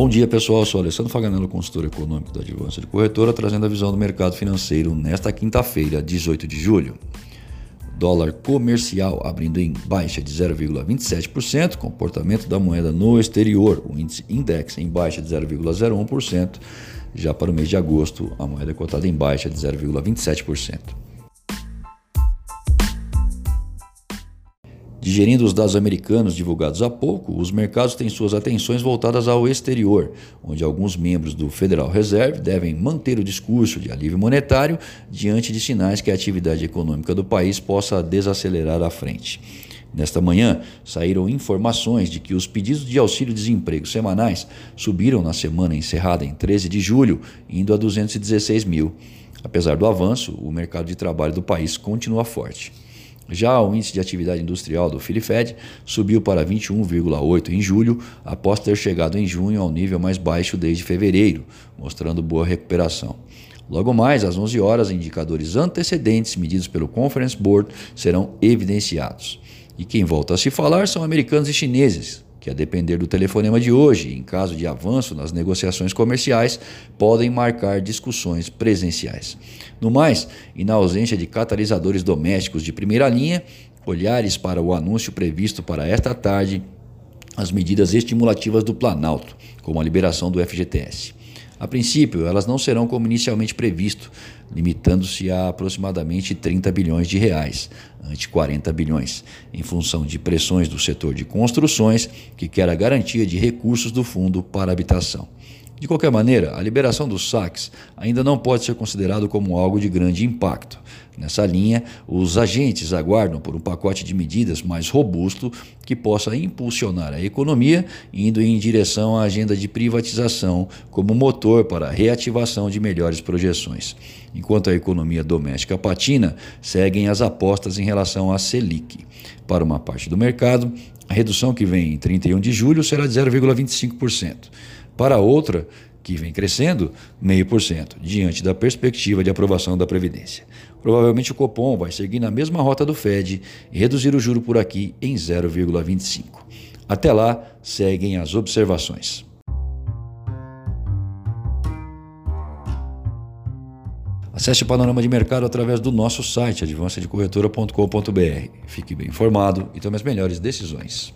Bom dia, pessoal. Eu sou Alessandro Faganello, consultor econômico da Advança de Corretora, trazendo a visão do mercado financeiro nesta quinta-feira, 18 de julho. Dólar comercial abrindo em baixa de 0,27%, comportamento da moeda no exterior, o índice index em baixa de 0,01%. Já para o mês de agosto, a moeda é cotada em baixa de 0,27%. Digerindo os dados americanos divulgados há pouco, os mercados têm suas atenções voltadas ao exterior, onde alguns membros do Federal Reserve devem manter o discurso de alívio monetário diante de sinais que a atividade econômica do país possa desacelerar à frente. Nesta manhã, saíram informações de que os pedidos de auxílio-desemprego semanais subiram na semana encerrada em 13 de julho, indo a 216 mil. Apesar do avanço, o mercado de trabalho do país continua forte. Já o índice de atividade industrial do Filifed subiu para 21,8 em julho, após ter chegado em junho ao nível mais baixo desde fevereiro, mostrando boa recuperação. Logo mais, às 11 horas, indicadores antecedentes medidos pelo Conference Board serão evidenciados. E quem volta a se falar são americanos e chineses, que, a depender do telefonema de hoje, em caso de avanço nas negociações comerciais, podem marcar discussões presenciais. No mais, e na ausência de catalisadores domésticos de primeira linha, olhares para o anúncio previsto para esta tarde, as medidas estimulativas do Planalto, como a liberação do FGTS. A princípio, elas não serão como inicialmente previsto, limitando-se a aproximadamente 30 bilhões de reais, ante 40 bilhões, em função de pressões do setor de construções, que quer a garantia de recursos do fundo para habitação. De qualquer maneira, a liberação dos saques ainda não pode ser considerado como algo de grande impacto. Nessa linha, os agentes aguardam por um pacote de medidas mais robusto que possa impulsionar a economia, indo em direção à agenda de privatização como motor para a reativação de melhores projeções. Enquanto a economia doméstica patina, seguem as apostas em relação à Selic. Para uma parte do mercado, a redução que vem em 31 de julho será de 0,25%. Para outra, que vem crescendo, 0,5%, diante da perspectiva de aprovação da Previdência. Provavelmente o Copom vai seguir na mesma rota do Fed e reduzir o juro por aqui em 0,25. Até lá, seguem as observações. Acesse o panorama de mercado através do nosso site, advancedecorretora.com.br. Fique bem informado e tome as melhores decisões.